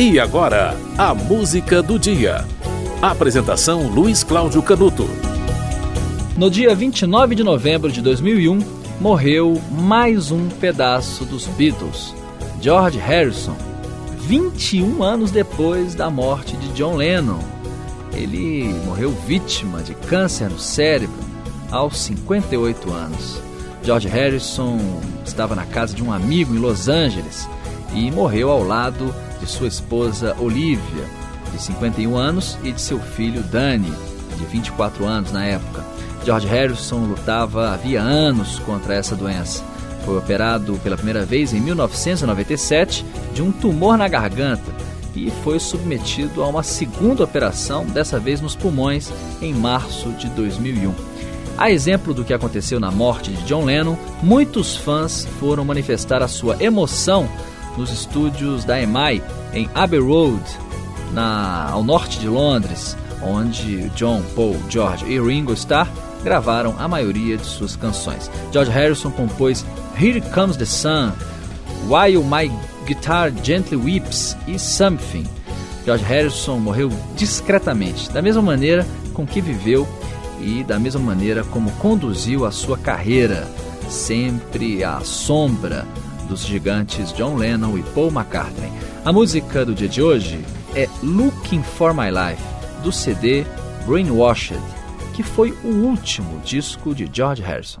E agora, a música do dia. Apresentação Luiz Cláudio Canuto. No dia 29 de novembro de 2001, morreu mais um pedaço dos Beatles, George Harrison, 21 anos depois da morte de John Lennon. Ele morreu vítima de câncer no cérebro aos 58 anos. George Harrison estava na casa de um amigo em Los Angeles e morreu ao lado sua esposa Olivia, de 51 anos, e de seu filho Danny, de 24 anos na época. George Harrison lutava havia anos contra essa doença. Foi operado pela primeira vez em 1997 de um tumor na garganta e foi submetido a uma segunda operação, dessa vez nos pulmões, em março de 2001. A exemplo do que aconteceu na morte de John Lennon, muitos fãs foram manifestar a sua emoção nos estúdios da EMI em Abbey Road, na, ao norte de Londres, onde John, Paul, George e Ringo Starr gravaram a maioria de suas canções. George Harrison compôs Here Comes the Sun, While My Guitar Gently Weeps e Something. George Harrison morreu discretamente, da mesma maneira com que viveu e da mesma maneira como conduziu a sua carreira, sempre à sombra dos gigantes John Lennon e Paul McCartney. A música do dia de hoje é Looking for My Life, do CD Brainwashed, que foi o último disco de George Harrison.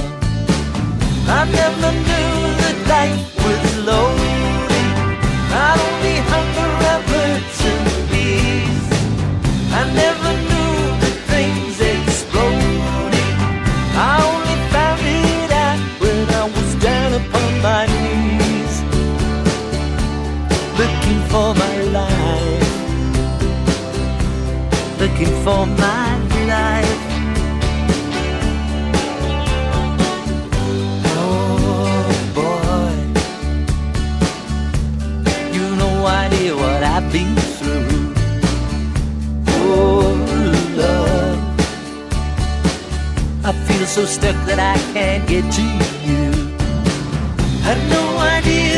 looking for my life, looking for my life. Oh boy, you no idea what I've been through. Oh, love. I feel so stuck that I can't get to you. Had no idea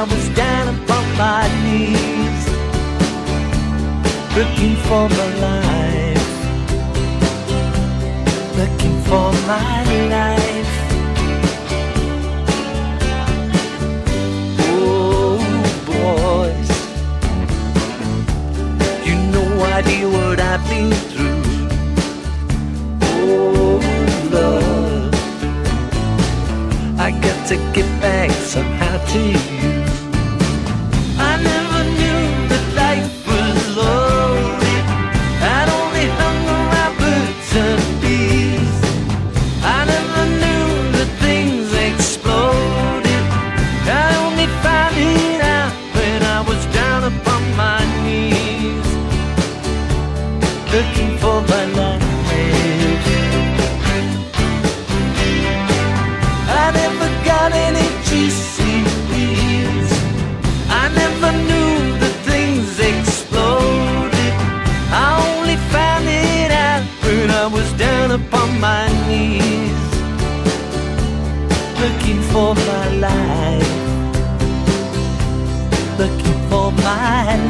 I was down upon my knees, looking for my life. Looking for my life. Oh, boys, you no idea what I've been through. Oh, love, I got to get back somehow to you.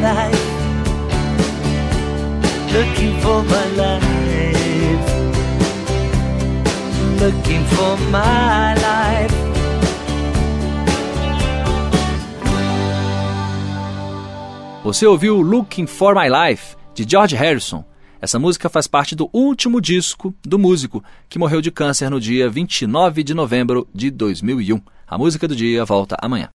Life. Looking for my life. Looking for my life. Você ouviu Looking for My Life, de George Harrison. Essa música faz parte do último disco do músico, que morreu de câncer no dia 29 de novembro de 2001. A música do dia volta amanhã.